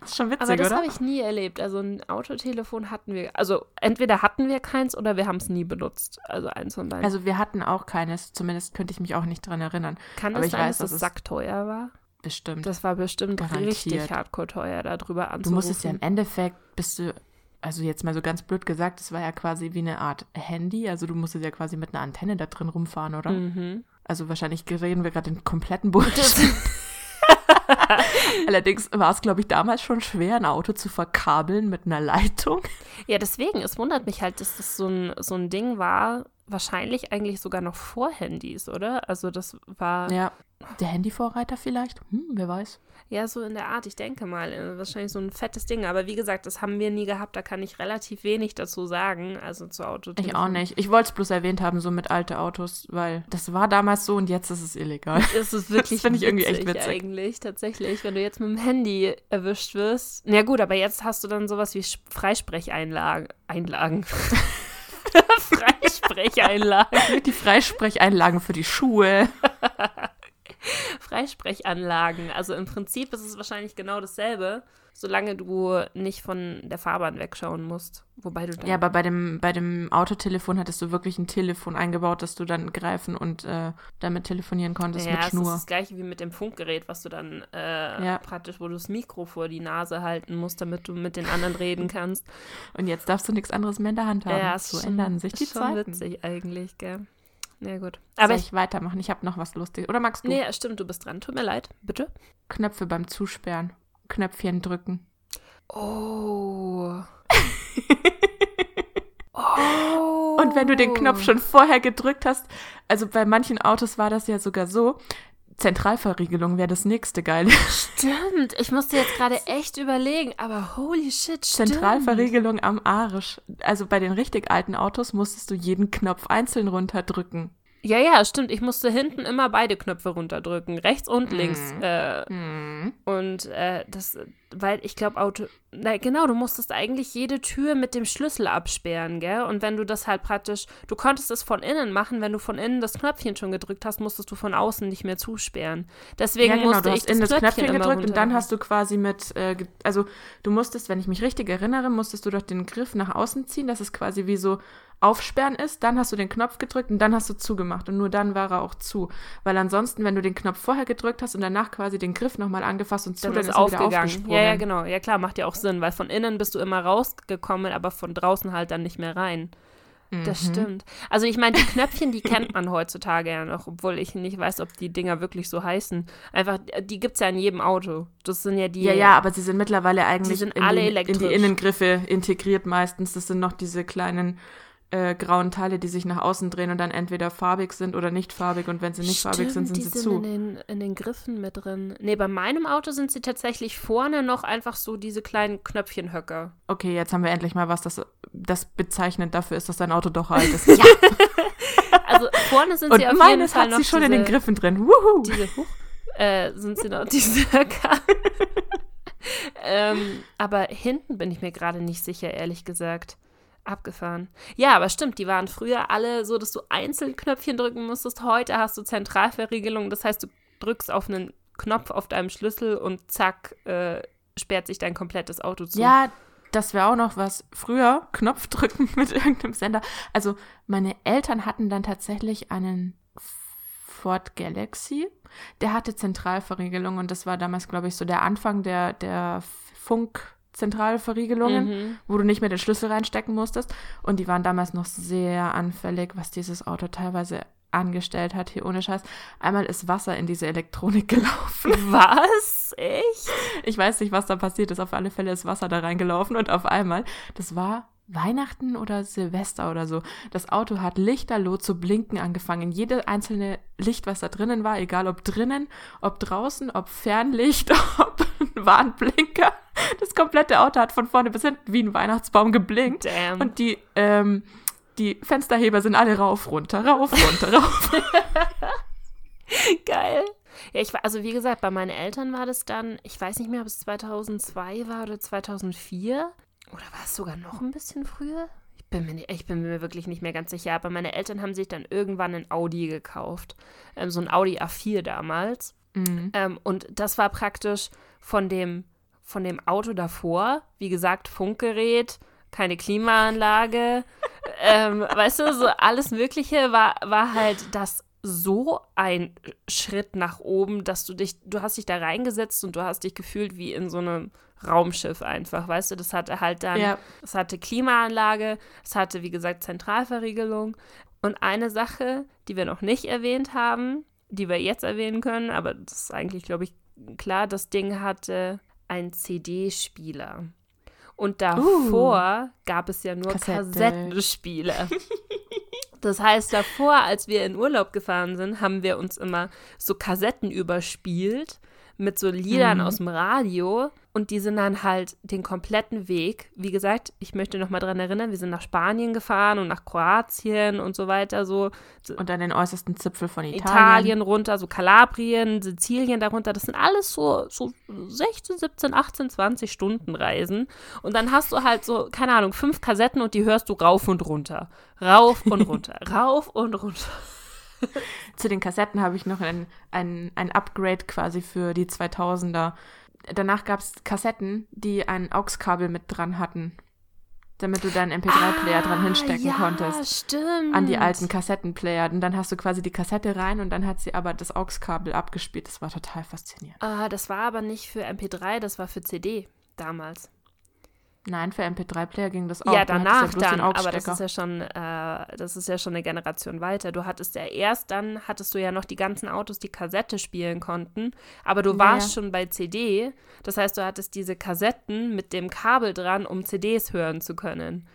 Das ist schon witzig, Aber das habe ich nie erlebt. Also ein Autotelefon hatten wir, also entweder hatten wir keins oder wir haben es nie benutzt. Also eins von beiden. Also wir hatten auch keines, zumindest könnte ich mich auch nicht dran erinnern. Kann aber es ich sein, weiß, dass es es- sackteuer war? Bestimmt. Das war bestimmt Garantiert. richtig hardcore teuer, darüber anzurufen. du musstest ja im Endeffekt, bist du, also jetzt mal so ganz blöd gesagt, es war ja quasi wie eine Art Handy, also du musstest ja quasi mit einer Antenne da drin rumfahren, oder? Mhm. Also wahrscheinlich reden wir gerade den kompletten Bullshit. Allerdings war es, glaube ich, damals schon schwer, ein Auto zu verkabeln mit einer Leitung. Ja, deswegen, es wundert mich halt, dass das so ein, so ein Ding war, wahrscheinlich eigentlich sogar noch vor Handys, oder? Also das war ja, Ja, der Handyvorreiter vielleicht? Hm, wer weiß. so in der Art, ich denke mal, äh, wahrscheinlich so ein fettes Ding. Aber wie gesagt, das haben wir nie gehabt, da kann ich relativ wenig dazu sagen, also zu Auto. Ich auch nicht. Ich wollte es bloß erwähnt haben, so mit alte Autos, weil das war damals so und jetzt ist es illegal. Es ist wirklich finde ich irgendwie echt witzig eigentlich, tatsächlich, wenn du jetzt mit dem Handy erwischt wirst. Na gut, aber jetzt hast du dann sowas wie Freisprecheinlagen. Einlagen. Freisprecheinlagen. Die Freisprecheinlagen für die Schuhe. Freisprechanlagen. Also im Prinzip ist es wahrscheinlich genau dasselbe, solange du nicht von der Fahrbahn wegschauen musst. Wobei du dann. Ja, aber bei dem, bei dem Autotelefon hattest du wirklich ein Telefon eingebaut, dass du dann greifen und äh, damit telefonieren konntest ja, mit es ist Schnur. das gleiche wie mit dem Funkgerät, was du dann äh, Ja. praktisch, wo du das Mikro vor die Nase halten musst, damit du mit den anderen reden kannst. Und jetzt darfst du nichts anderes mehr in der Hand haben. Ja, ist so schon- ändern sich die ist schon Zeiten. witzig eigentlich, gell? Ja, gut. Aber Aber Soll ich. ich weitermachen? Ich habe noch was Lustiges. Oder magst du Nee, stimmt, du bist dran. Tut mir leid. Bitte? Knöpfe beim Zusperren? Knöpfchen drücken. Oh. oh. Und wenn du den Knopf schon vorher gedrückt hast, also bei manchen Autos war das ja sogar so, Zentralverriegelung wäre das nächste geile. Stimmt, ich musste jetzt gerade echt überlegen, aber holy shit, stimmt. Zentralverriegelung am Arsch. Also bei den richtig alten Autos musstest du jeden Knopf einzeln runterdrücken. Ja, ja, stimmt. Ich musste hinten immer beide Knöpfe runterdrücken, rechts und links. Mhm. Äh, Hm. und äh, das, weil ich glaube, Auto, na genau, du musstest eigentlich jede Tür mit dem Schlüssel absperren, gell? Und wenn du das halt praktisch, du konntest es von innen machen, wenn du von innen das Knöpfchen schon gedrückt hast, musstest du von außen nicht mehr zusperren. Deswegen ja, genau, musste du ich hast in das Knöpfchen immer gedrückt und dann hast du quasi mit, äh, also du musstest, wenn ich mich richtig erinnere, musstest du doch den Griff nach außen ziehen, dass es quasi wie so Aufsperren ist, dann hast du den Knopf gedrückt und dann hast du zugemacht und nur dann war er auch zu. Weil ansonsten, wenn du den Knopf vorher gedrückt hast und danach quasi den Griff nochmal angefasst und zu, Dann dann, ist ist er wieder aufgegangen. aufgesprungen. Ja, ja, genau. Ja, klar, macht ja auch Sinn, weil von innen bist du immer rausgekommen, aber von draußen halt dann nicht mehr rein. Das Mhm. stimmt. Also ich meine, die Knöpfchen, die kennt man heutzutage ja noch, obwohl ich nicht weiß, ob die Dinger wirklich so heißen. Einfach, die gibt es ja in jedem Auto. Das sind ja die. Ja, ja, aber sie sind mittlerweile eigentlich sind in, alle die, in elektrisch. die Innengriffe integriert meistens. Das sind noch diese kleinen äh, grauen Teile, die sich nach außen drehen und dann entweder farbig sind oder nicht farbig. Und wenn sie nicht farbig sind, sind sie sind zu. In den, in den Griffen mit drin. Nee, bei meinem Auto sind sie tatsächlich vorne noch einfach so diese kleinen Knöpfchenhöcker. Okay, jetzt haben wir endlich mal was, das, das bezeichnend dafür ist, dass dein Auto doch alt ist. Ja. also vorne sind Und sie auf jeden meines Fall hat noch sie schon diese, in den Griffen drin. Wuhu. diese huch, äh, sind sie noch diese Höcker. ähm, aber hinten bin ich mir gerade nicht sicher, ehrlich gesagt. Abgefahren. Ja, aber stimmt, die waren früher alle so, dass du einzeln Knöpfchen drücken musstest. Heute hast du Zentralverriegelung. Das heißt, du drückst auf einen Knopf auf deinem Schlüssel und zack, äh, sperrt sich dein komplettes Auto zu. Ja, das wäre auch noch was. Früher Knopf drücken mit irgendeinem Sender. Also meine Eltern hatten dann tatsächlich einen Ford Galaxy. Der hatte Zentralverriegelung und das war damals, glaube ich, so der Anfang der, der Funk-Zentralverriegelungen, Mhm. wo du nicht mehr den Schlüssel reinstecken musstest. Und die waren damals noch sehr anfällig, was dieses Auto teilweise angestellt hat. Hier ohne Scheiß. Einmal ist Wasser in diese Elektronik gelaufen. Was? Echt? Ich weiß nicht, was da passiert ist. Auf alle Fälle ist Wasser da reingelaufen und auf einmal, das war Weihnachten oder Silvester oder so. Das Auto hat lichterloh zu blinken angefangen. Jede einzelne Licht, was da drinnen war, egal ob drinnen, ob draußen, ob Fernlicht, ob Warnblinker. Das komplette Auto hat von vorne bis hinten wie ein Weihnachtsbaum geblinkt. Damn. Und die, ähm, die Fensterheber sind alle rauf, runter, rauf, runter, rauf. Geil. Ja, ich war, also wie gesagt, bei meinen Eltern war das dann, ich weiß nicht mehr, ob es 2002 war oder 2004. Oder war es sogar noch ein bisschen früher? Ich bin mir, nicht, ich bin mir wirklich nicht mehr ganz sicher. Aber meine Eltern haben sich dann irgendwann ein Audi gekauft. Ähm, so ein Audi A4 damals. Mhm. Ähm, und das war praktisch von dem, von dem Auto davor, wie gesagt, Funkgerät, keine Klimaanlage, ähm, weißt du, so alles Mögliche war, war halt das so ein Schritt nach oben, dass du dich, du hast dich da reingesetzt und du hast dich gefühlt wie in so einem Raumschiff einfach, weißt du, das hatte halt dann, Ja. es hatte Klimaanlage, es hatte, wie gesagt, Zentralverriegelung. Und eine Sache, die wir noch nicht erwähnt haben, die wir jetzt erwähnen können, aber das ist eigentlich, glaube ich, klar, das Ding hatte einen CD-Spieler. Und davor gab es ja nur Kassette. Kassettenspiele. Das heißt, davor, als wir in Urlaub gefahren sind, haben wir uns immer so Kassetten überspielt mit so Liedern Mhm. aus dem Radio und die sind dann halt den kompletten Weg. Wie gesagt, ich möchte noch mal dran erinnern, wir sind nach Spanien gefahren und nach Kroatien und so weiter, so Und an den äußersten Zipfel von Italien. Italien runter, so Kalabrien, Sizilien darunter. Das sind alles so, so 16, 17, 18, 20 Stunden Reisen. Und dann hast du halt so, keine Ahnung, fünf Kassetten und die hörst du rauf und runter. Rauf und runter. rauf und runter. Zu den Kassetten habe ich noch ein, ein, ein Upgrade quasi für die 2000er. Danach gab es Kassetten, die ein AUX-Kabel mit dran hatten, damit du deinen MP3-Player dran hinstecken Ah, ja, konntest. stimmt. An die alten Kassettenplayer. Und dann hast du quasi die Kassette rein und dann hat sie aber das AUX-Kabel abgespielt. Das war total faszinierend. Ah, das war aber nicht für MP3, das war für CD damals. Nein, für MP3-Player ging das auch. Ja, Du hattest danach den dann, aber das ist ja schon, äh, das ist ja schon eine Generation weiter. Du hattest ja erst dann, hattest du ja noch die ganzen Autos, die Kassette spielen konnten, aber du Ja, warst ja. schon bei CD. Das heißt, du hattest diese Kassetten mit dem Kabel dran, um CDs hören zu können.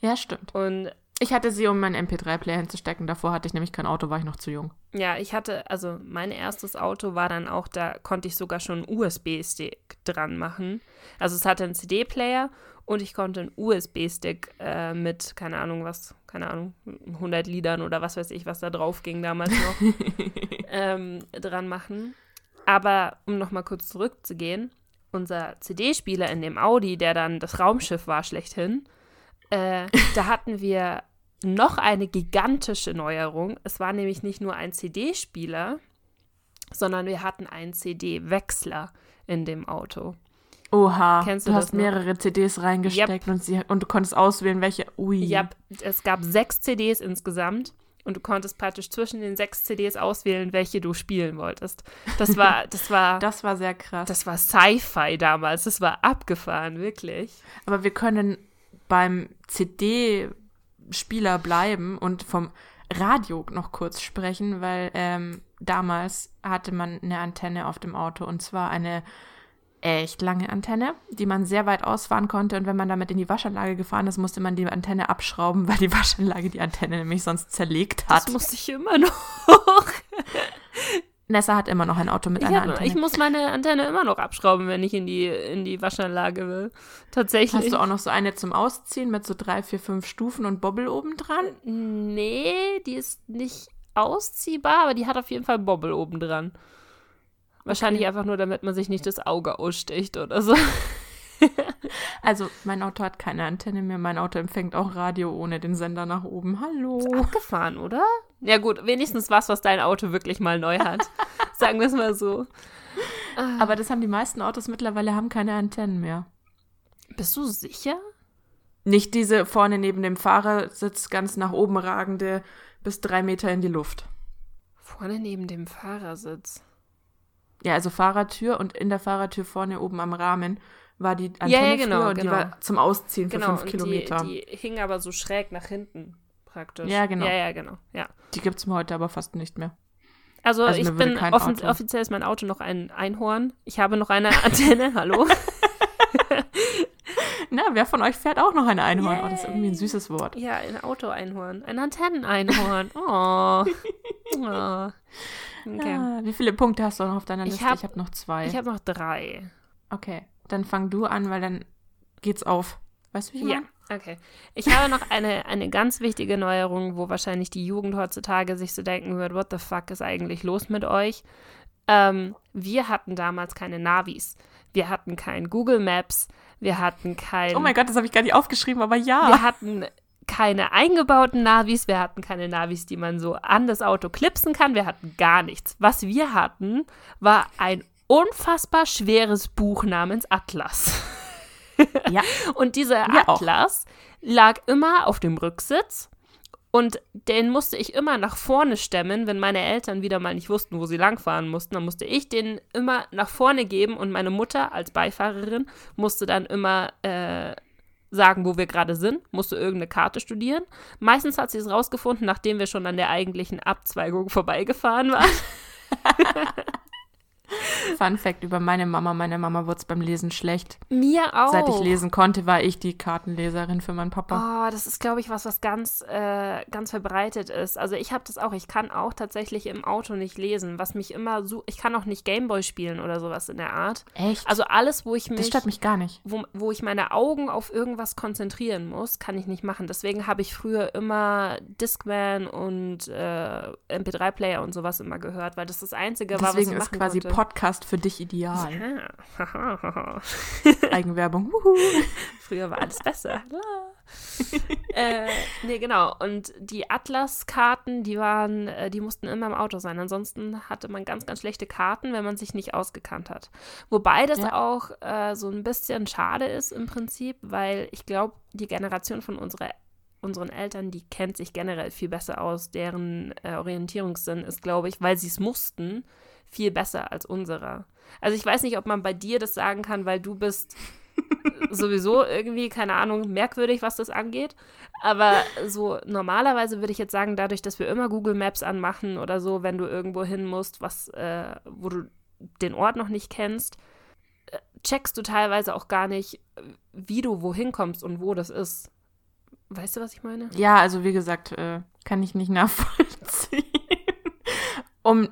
Ja, stimmt. Und Ich hatte sie, um meinen MP3-Player hinzustecken. Davor hatte ich nämlich kein Auto, war ich noch zu jung. ja, ich hatte, also mein erstes Auto war dann auch, da konnte ich sogar schon einen USB-Stick dran machen. Also es hatte einen CD-Player und ich konnte einen USB-Stick äh, mit, keine Ahnung was, keine Ahnung, 100 Liedern oder was weiß ich, was da drauf ging damals noch, ähm, dran machen. Aber um nochmal kurz zurückzugehen, unser CD-Spieler in dem Audi, der dann das Raumschiff war schlechthin, äh, da hatten wir noch eine gigantische Neuerung. Es war nämlich nicht nur ein CD-Spieler, sondern wir hatten einen CD-Wechsler in dem Auto. Oha, Kennst du, du hast noch? mehrere CDs reingesteckt und, sie, und du konntest auswählen, welche. Ui. Ja, es gab sechs CDs insgesamt und du konntest praktisch zwischen den sechs CDs auswählen, welche du spielen wolltest. Das war, das war, Das war sehr krass. das war Sci-Fi damals. Das war abgefahren, wirklich. Aber wir können beim CD-Spieler bleiben und vom Radio noch kurz sprechen, weil ähm, damals hatte man eine Antenne auf dem Auto und zwar eine echt lange Antenne, die man sehr weit ausfahren konnte und wenn man damit in die Waschanlage gefahren ist, musste man die Antenne abschrauben, weil die Waschanlage die Antenne nämlich sonst zerlegt hat. Das musste ich immer noch. Nessa hat immer noch ein Auto mit Ich, einer hab, Antenne. ich muss meine Antenne immer noch abschrauben, wenn ich in die, in die Waschanlage will. Tatsächlich. Hast du auch noch so eine zum Ausziehen mit so drei, vier, fünf Stufen und Bobbel oben dran? Nee, die ist nicht ausziehbar, aber die hat auf jeden Fall Bobbel oben dran. Wahrscheinlich Okay. einfach nur, damit man sich nicht das Auge aussticht oder so. Also, mein Auto hat keine Antenne mehr. Mein Auto empfängt auch Radio ohne den Sender nach oben. Hallo. Abgefahren, oder? Ja gut, wenigstens was, was dein Auto wirklich mal neu hat. Sagen wir es mal so. Aber das haben die meisten Autos mittlerweile, haben keine Antennen mehr. Bist du sicher? Nicht diese vorne neben dem Fahrersitz ganz nach oben ragende bis drei Meter in die Luft. Vorne neben dem Fahrersitz. Ja, also Fahrertür und in der Fahrertür vorne oben am Rahmen war die Antenne Ja, ja, genau, früher und die genau. war zum Ausziehen für Genau, fünf und Kilometer. Die, die hing aber so schräg nach hinten praktisch. Ja, genau. Ja, ja, genau. Ja. Die gibt's mir heute aber fast nicht mehr. Also, Also ich bin Auto- offiziell ist mein Auto noch ein Einhorn. Ich habe noch eine Antenne. Hallo. Na, wer von euch fährt auch noch ein Einhorn? Oh, das ist irgendwie ein süßes Wort. Ja, ein Auto-Einhorn. Ein Antenneneinhorn. Oh. oh. Okay. Ah, wie viele Punkte hast du noch auf deiner Liste? hab- ich habe noch zwei. Ich habe noch drei. okay, dann fang du an, weil dann geht's auf. Weißt du, wie ich Ja, meine? Okay. Ich habe noch eine, eine ganz wichtige Neuerung, wo wahrscheinlich die Jugend heutzutage sich so denken wird, what the fuck ist eigentlich los mit euch? Ähm, wir hatten damals keine Navis. Wir hatten kein Google Maps. Wir hatten kein... Oh mein Gott, das habe ich gar nicht aufgeschrieben, aber ja. Wir hatten keine eingebauten Navis, wir hatten keine Navis, die man so an das Auto klipsen kann, wir hatten gar nichts. Was wir hatten, war ein unfassbar schweres Buch namens Atlas. Ja. Und dieser auch. Atlas lag immer auf dem Rücksitz und den musste ich immer nach vorne stemmen, wenn meine Eltern wieder mal nicht wussten, wo sie langfahren mussten. Dann musste ich den immer nach vorne geben und meine Mutter als Beifahrerin musste dann immer äh, sagen, wo wir gerade sind, musste irgendeine Karte studieren. Meistens hat sie es rausgefunden, nachdem wir schon an der eigentlichen Abzweigung vorbeigefahren waren. Fun Fact über meine Mama. Meine Mama wurde beim Lesen schlecht. Mir auch. Seit ich lesen konnte, war ich die Kartenleserin für meinen Papa. Oh, das ist, glaube ich, was, was ganz, äh, ganz verbreitet ist. Also ich habe das auch. Ich kann auch tatsächlich im Auto nicht lesen, was mich immer so. Ich kann auch nicht Gameboy spielen oder sowas in der Art. Echt? Also alles, wo ich mich, das stört mich gar nicht. wo, wo ich meine Augen auf irgendwas konzentrieren muss, kann ich nicht machen. Deswegen habe ich früher immer Discman und äh, MP3-Player und sowas immer gehört, weil das das Einzige war, was Deswegen ich ist machen quasi konnte. Podcast für dich ideal. Ja. Eigenwerbung. Wuhu. Früher war alles besser. äh, nee, genau. Und die Atlas-Karten, die waren, äh, die mussten immer im Auto sein. Ansonsten hatte man ganz, ganz schlechte Karten, wenn man sich nicht ausgekannt hat. Wobei das Ja. auch äh, so ein bisschen schade ist im Prinzip, weil ich glaube, die Generation von unserer unseren Eltern, die kennt sich generell viel besser aus. Deren äh, Orientierungssinn ist, glaube ich, weil sie es mussten, viel besser als unserer. Also ich weiß nicht, ob man bei dir das sagen kann, weil du bist sowieso irgendwie, keine Ahnung, merkwürdig, was das angeht. Aber so normalerweise würde ich jetzt sagen, dadurch, dass wir immer Google Maps anmachen oder so, wenn du irgendwo hin musst, was, äh, wo du den Ort noch nicht kennst, äh, checkst du teilweise auch gar nicht, wie du wohin kommst und wo das ist. Weißt du, was ich meine? Ja, also wie gesagt, äh, kann ich nicht nachvollziehen. Um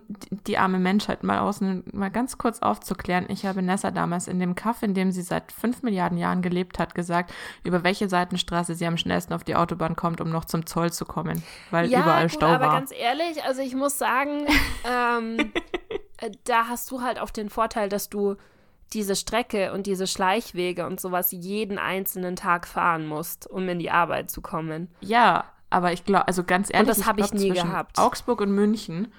die, arme Menschheit mal außen mal ganz kurz aufzuklären, ich habe Nessa damals in dem Kaff, in dem sie seit fünf Milliarden Jahren gelebt hat, gesagt, über welche Seitenstraße sie am schnellsten auf die Autobahn kommt, um noch zum Zoll zu kommen, weil überall gut, Stau aber war. ganz ehrlich, also ich muss sagen, ähm, äh, da hast du halt auch den Vorteil, dass du diese Strecke und diese Schleichwege und sowas jeden einzelnen Tag fahren musst, um in die Arbeit zu kommen. Ja, aber ich glaube, also ganz ehrlich, das hab ich glaub, nie gehabt. Augsburg und München,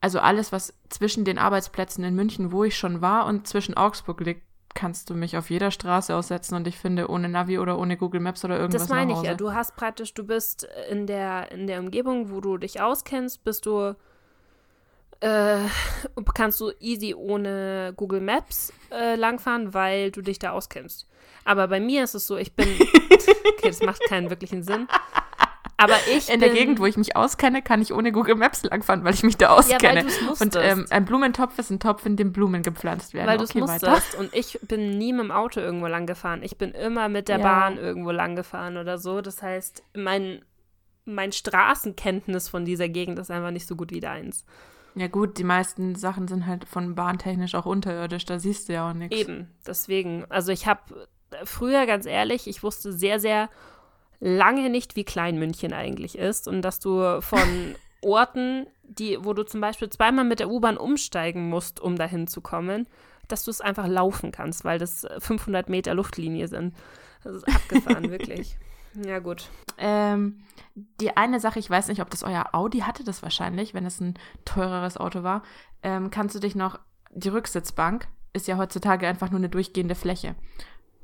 also alles, was zwischen den Arbeitsplätzen in München, wo ich schon war, und zwischen Augsburg liegt, kannst du mich auf jeder Straße aussetzen und ich finde ohne Navi oder ohne Google Maps oder irgendwas Das meine ich ja. Du hast praktisch, du bist in der, in der Umgebung, wo du dich auskennst, bist du, äh, kannst du easy ohne Google Maps äh, langfahren, weil du dich da auskennst. Aber bei mir ist es so, ich bin, okay, das macht keinen wirklichen Sinn. Aber ich in der Gegend, wo ich mich auskenne, kann ich ohne Google Maps langfahren, weil ich mich da auskenne. du's und ähm, ein Blumentopf ist ein Topf, in dem Blumen gepflanzt werden. Weil du es okay, weiter. musstest. Und ich bin nie mit dem Auto irgendwo lang gefahren. Ich bin immer mit der Ja. Bahn irgendwo lang gefahren oder so. Das heißt, mein, mein Straßenkenntnis von dieser Gegend ist einfach nicht so gut wie deins. Ja gut, die meisten Sachen sind halt von bahntechnisch auch unterirdisch, da siehst du ja auch nichts. Eben, deswegen. Also ich habe früher, ganz ehrlich, ich wusste sehr, sehr lange nicht, wie klein München eigentlich ist und dass du von Orten, die, wo du zum Beispiel zweimal mit der U-Bahn umsteigen musst, um dahin zu kommen, dass du es einfach laufen kannst, weil das 500 Meter Luftlinie sind. Das ist abgefahren, wirklich. Ja, gut. Ähm, die eine Sache, ich weiß nicht, ob das euer Audi hatte, das wahrscheinlich, wenn es ein teureres Auto war. Ähm, kannst du dich noch, die Rücksitzbank ist ja heutzutage einfach nur eine durchgehende Fläche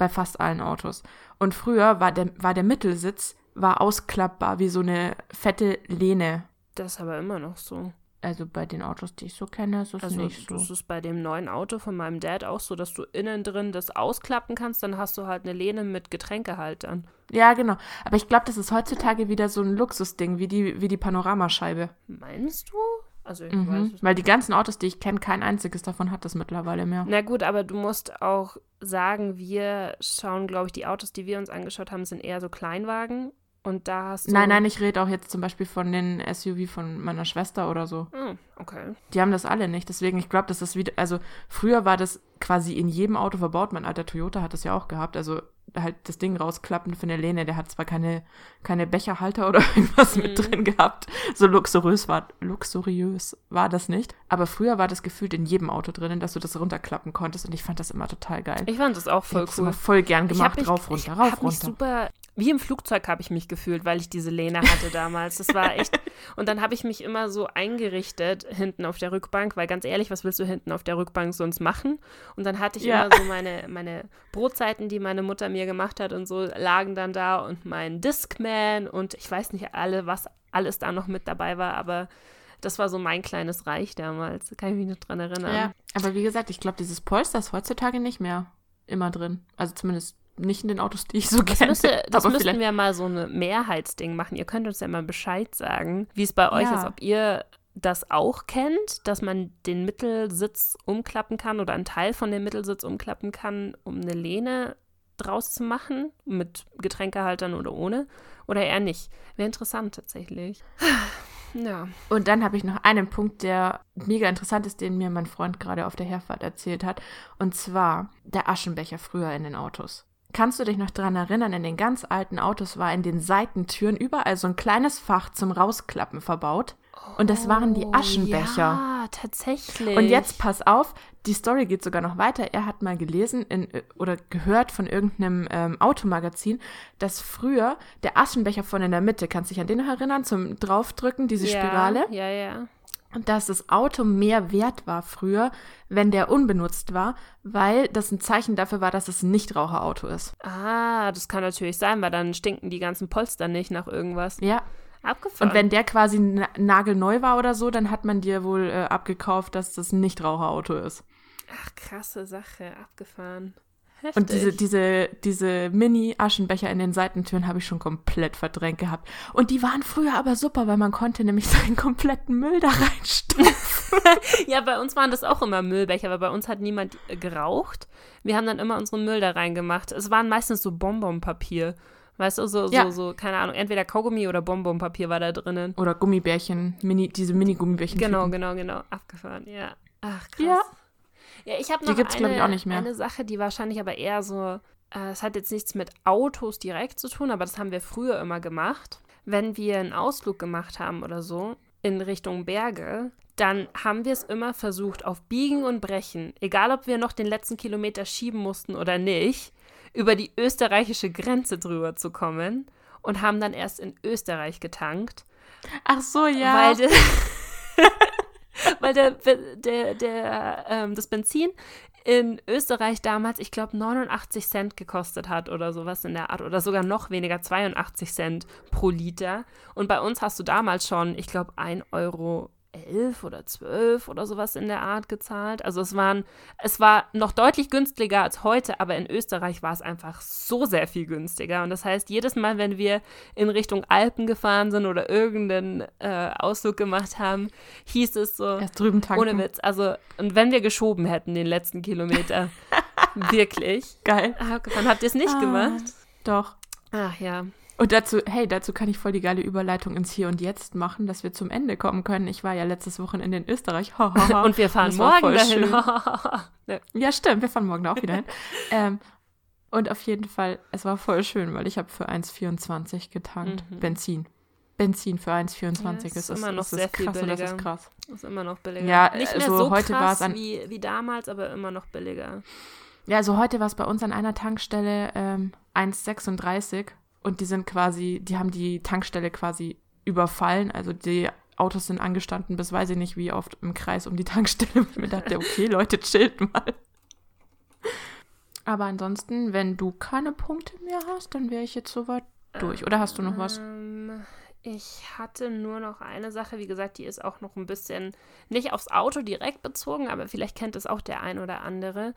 bei fast allen Autos. Und früher war der, war der Mittelsitz war ausklappbar wie so eine fette Lehne. Das ist aber immer noch so. Also bei den Autos, die ich so kenne, ist es Also nicht so. das ist bei dem neuen Auto von meinem Dad auch so, dass du innen drin das ausklappen kannst, dann hast du halt eine Lehne mit Getränkehaltern. Ja, genau. Aber ich glaube, das ist heutzutage wieder so ein Luxusding, wie die, wie die Panoramascheibe. Meinst du? Also ich weiß Mhm. es Weil die ganzen Autos, die ich kenne, kein einziges davon hat das mittlerweile mehr. Na gut, aber du musst auch sagen, wir schauen, glaube ich, die Autos, die wir uns angeschaut haben, sind eher so Kleinwagen. Und da hast du. Nein, nein, ich rede auch jetzt zum Beispiel von den SUV von meiner Schwester oder so. Oh, okay. Die haben das alle nicht. Deswegen, ich glaube, das ist wieder. Also, früher war das quasi in jedem Auto verbaut. Mein alter Toyota hat das ja auch gehabt. Also, halt das Ding rausklappen für eine Lehne. Der hat zwar keine, keine Becherhalter oder irgendwas mit Mhm. drin gehabt. So luxuriös war, luxuriös war das nicht. Aber früher war das gefühlt in jedem Auto drinnen, dass du das runterklappen konntest. Und ich fand das immer total geil. Ich fand das auch Ich voll hab's cool. immer voll gern Ich gemacht. mich, rauf, runter, ich rauf, hab mich runter. super, wie im Flugzeug habe ich mich gefühlt, weil ich diese Lehne hatte damals. Das war echt. Und dann habe ich mich immer so eingerichtet hinten auf der Rückbank, weil ganz ehrlich, was willst du hinten auf der Rückbank sonst machen? Und dann hatte ich Ja. immer so meine, meine Brotzeiten, die meine Mutter mir gemacht hat und so, lagen dann da und mein Discman und ich weiß nicht alle, was alles da noch mit dabei war, aber das war so mein kleines Reich damals. Da kann ich mich noch dran erinnern. Ja, aber wie gesagt, ich glaube, dieses Polster ist heutzutage nicht mehr immer drin. Also zumindest nicht in den Autos, die ich so Das, kenne. müsste, das müssten vielleicht, wir mal so ein Mehrheitsding machen. Ihr könnt uns ja mal Bescheid sagen, wie es bei euch Ja. ist, ob ihr das auch kennt, dass man den Mittelsitz umklappen kann oder einen Teil von dem Mittelsitz umklappen kann, um eine Lehne draus zu machen, mit Getränkehaltern oder ohne, oder eher nicht. Wäre interessant tatsächlich. Ja. Und dann habe ich noch einen Punkt, der mega interessant ist, den mir mein Freund gerade auf der Herfahrt erzählt hat. Und zwar der Aschenbecher früher in den Autos. Kannst du dich noch dran erinnern, in den ganz alten Autos war in den Seitentüren überall so ein kleines Fach zum Rausklappen verbaut. Und das waren die Oh, Aschenbecher. Ja, tatsächlich. Und jetzt pass auf, die Story geht sogar noch weiter. Er hat mal gelesen in, oder gehört von irgendeinem ähm, Automagazin, dass früher der Aschenbecher von in der Mitte, kannst du dich an den noch erinnern, zum draufdrücken, diese ja, Spirale, Ja, ja. Dass das Auto mehr wert war früher, wenn der unbenutzt war, weil das ein Zeichen dafür war, dass es ein Nichtraucherauto ist. Ah, das kann natürlich sein, weil dann stinken die ganzen Polster nicht nach irgendwas. Ja. Abgefahren. Und wenn der quasi na nagelneu war oder so, dann hat man dir wohl äh, abgekauft, dass das ein Nichtraucherauto ist. Ach, krasse Sache, abgefahren. Heftig. Und diese, diese, diese Mini-Aschenbecher in den Seitentüren habe ich schon komplett verdrängt gehabt. Und die waren früher aber super, weil man konnte nämlich seinen kompletten Müll da reinstopfen. ja, bei uns waren das auch immer Müllbecher, aber bei uns hat niemand äh, geraucht. Wir haben dann immer unseren Müll da reingemacht. Es waren meistens so Bonbonpapier. Weißt du, so, Ja. so, so, keine Ahnung, entweder Kaugummi oder Bonbonpapier war da drinnen. Oder Gummibärchen, Mini, diese Mini-Gummibärchen. Genau, genau, genau. Abgefahren, ja. Ach, krass. Ja. Ja, ich habe Die noch gibt's, eine, ich, auch nicht mehr. eine Sache, die wahrscheinlich aber eher so, äh, es hat jetzt nichts mit Autos direkt zu tun, aber das haben wir früher immer gemacht. Wenn wir einen Ausflug gemacht haben oder so in Richtung Berge, dann haben wir es immer versucht, auf Biegen und Brechen, egal ob wir noch den letzten Kilometer schieben mussten oder nicht, über die österreichische Grenze drüber zu kommen und haben dann erst in Österreich getankt. Ach so, ja. Weil, der, weil der, der, der, ähm, das Benzin in Österreich damals, ich glaube, 89 Cent gekostet hat oder sowas in der Art oder sogar noch weniger, 82 Cent pro Liter. Und bei uns hast du damals schon, ich glaube, 1 Euro 11 oder 12 oder sowas in der Art gezahlt. Also es waren, es war noch deutlich günstiger als heute, aber in Österreich war es einfach so sehr viel günstiger. Und das heißt, jedes Mal, wenn wir in Richtung Alpen gefahren sind oder irgendeinen äh, Ausflug gemacht haben, hieß es so, Erst drüben tanken. ohne Witz. Also, und wenn wir geschoben hätten, den letzten Kilometer, wirklich. Geil. Ah, Wann habt ihr es nicht Ah. gemacht? Doch. Ach ja. Und dazu, hey, dazu kann ich voll die geile Überleitung ins Hier und Jetzt machen, dass wir zum Ende kommen können. Ich war ja letztes Wochenende in Österreich. Und wir fahren morgen dahin. Ja, stimmt, wir fahren morgen auch wieder hin. ähm, und auf jeden Fall, es war voll schön, weil ich habe für 1,24 getankt. Mhm. Benzin. Benzin für 1,24. Ja, das ist ist immer noch das sehr ist viel krass und das billiger. ist krass. ist immer noch billiger. Ja, Nicht mehr also so heute war krass es an- wie, wie damals, aber immer noch billiger. Ja, also heute war es bei uns an einer Tankstelle ähm, 1,36 und die sind quasi, die haben die Tankstelle quasi überfallen. Also die Autos sind angestanden bis weiß ich nicht wie oft im Kreis um die Tankstelle. Ich mir dachte, okay, Leute, chillt mal. Aber ansonsten, wenn du keine Punkte mehr hast, dann wäre ich jetzt soweit durch. Oder hast du noch was? Ähm, ich hatte nur noch eine Sache, wie gesagt, die ist auch noch ein bisschen nicht aufs Auto direkt bezogen, aber vielleicht kennt es auch der ein oder andere.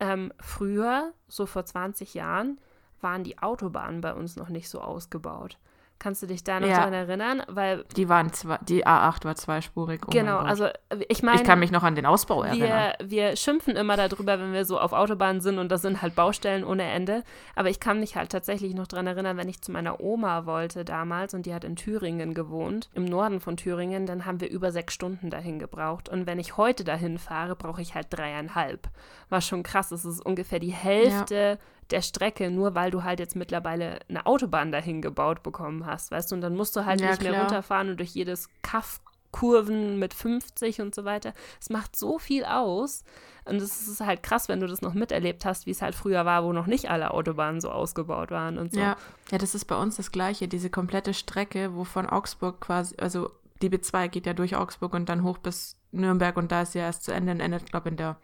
Ähm, früher, so vor 20 Jahren, waren die Autobahnen bei uns noch nicht so ausgebaut. Kannst du dich da noch Ja. dran erinnern? Weil, Die waren zwei, die A8 war zweispurig. Oh genau, also ich meine. ich kann mich noch an den Ausbau erinnern. Wir, wir schimpfen immer darüber, wenn wir so auf Autobahnen sind und das sind halt Baustellen ohne Ende. Aber ich kann mich halt tatsächlich noch dran erinnern, wenn ich zu meiner Oma wollte damals und die hat in Thüringen gewohnt, im Norden von Thüringen, dann haben wir über sechs Stunden dahin gebraucht. Und wenn ich heute dahin fahre, brauche ich halt dreieinhalb. War schon krass. Es ist ungefähr die Hälfte der Strecke, nur weil du halt jetzt mittlerweile eine Autobahn dahin gebaut bekommen hast, weißt du? Und dann musst du halt Ja, nicht mehr klar. runterfahren und durch jedes Kaff Kurven mit 50 und so weiter. Es macht so viel aus. Und es ist halt krass, wenn du das noch miterlebt hast, wie es halt früher war, wo noch nicht alle Autobahnen so ausgebaut waren und so. Ja. ja, das ist bei uns das Gleiche. Diese komplette Strecke, wo von Augsburg quasi, also die B2 geht ja durch Augsburg und dann hoch bis Nürnberg und da ist ja erst zu Ende und endet, glaube in der,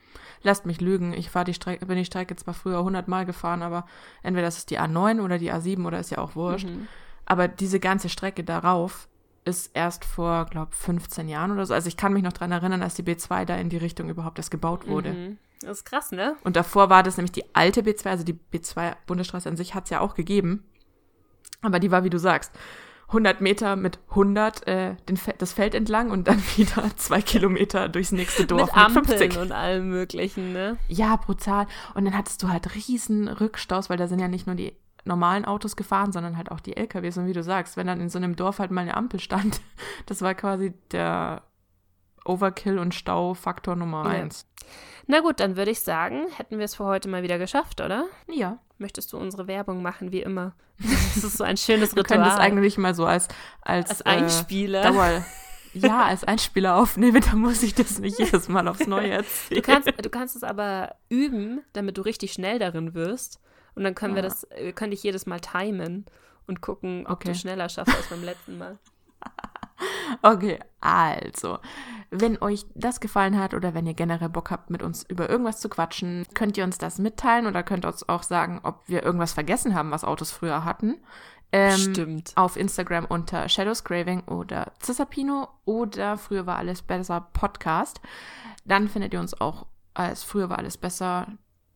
lasst mich lügen, ich fahre die Strecke, bin die Strecke zwar früher 100 Mal gefahren, aber entweder das ist die A9 oder die A7 oder ist ja auch wurscht. Mhm. Aber diese ganze Strecke darauf ist erst vor, glaube 15 Jahren oder so. Also ich kann mich noch dran erinnern, als die B2 da in die Richtung überhaupt erst gebaut wurde. Mhm. Das ist krass, ne? Und davor war das nämlich die alte B2, also die B2 Bundesstraße an sich hat es ja auch gegeben. Aber die war, wie du sagst, 100 Meter mit 100 äh, den das Feld entlang und dann wieder zwei Kilometer durchs nächste Dorf mit mit, Ampeln 50. und allem möglichen, ne? Ja, brutal. Und dann hattest du halt riesen Rückstaus, weil da sind ja nicht nur die normalen Autos gefahren, sondern halt auch die LKWs. Und wie du sagst, wenn dann in so einem Dorf halt mal eine Ampel stand, das war quasi der Overkill- und Staufaktor Nummer Ja. eins. Na gut, dann würde ich sagen, hätten wir es für heute mal wieder geschafft, oder? Ja. Möchtest du unsere Werbung machen, wie immer? Das ist so ein schönes Wir können Ritual. das eigentlich mal so als, als, als äh, Einspieler. Dauer, ja, als Einspieler aufnehmen, da muss ich das nicht jedes Mal aufs Neue erzählen. Du kannst, du kannst es aber üben, damit du richtig schnell darin wirst. Und dann können wir Ja. das, wir können dich jedes Mal timen und gucken, ob du Okay. schneller schaffst als beim letzten Mal. Okay, also, wenn euch das gefallen hat oder wenn ihr generell Bock habt, mit uns über irgendwas zu quatschen, könnt ihr uns das mitteilen oder könnt uns auch sagen, ob wir irgendwas vergessen haben, was Autos früher hatten. Ähm, Stimmt. Auf Instagram unter Shadows Craving oder Cisapino oder Früher war alles besser Podcast. Dann findet ihr uns auch als Früher war alles besser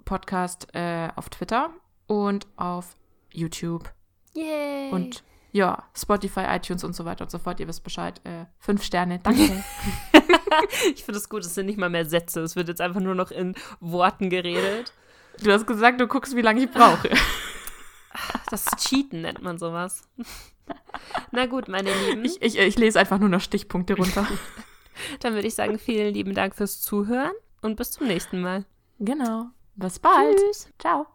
Podcast äh, auf Twitter und auf YouTube Yay. und ja, Spotify, iTunes und so weiter und so fort. Ihr wisst Bescheid. Äh, fünf Sterne, danke. ich finde es gut, es sind nicht mal mehr Sätze. Es wird jetzt einfach nur noch in Worten geredet. du hast gesagt, du guckst, wie lange ich brauche. Das Cheaten nennt man sowas. Na gut, meine Lieben. Ich, ich, ich lese einfach nur noch Stichpunkte runter. Dann würde ich sagen, vielen lieben Dank fürs Zuhören und bis zum nächsten Mal. genau. Bis bald. Tschüss. Ciao.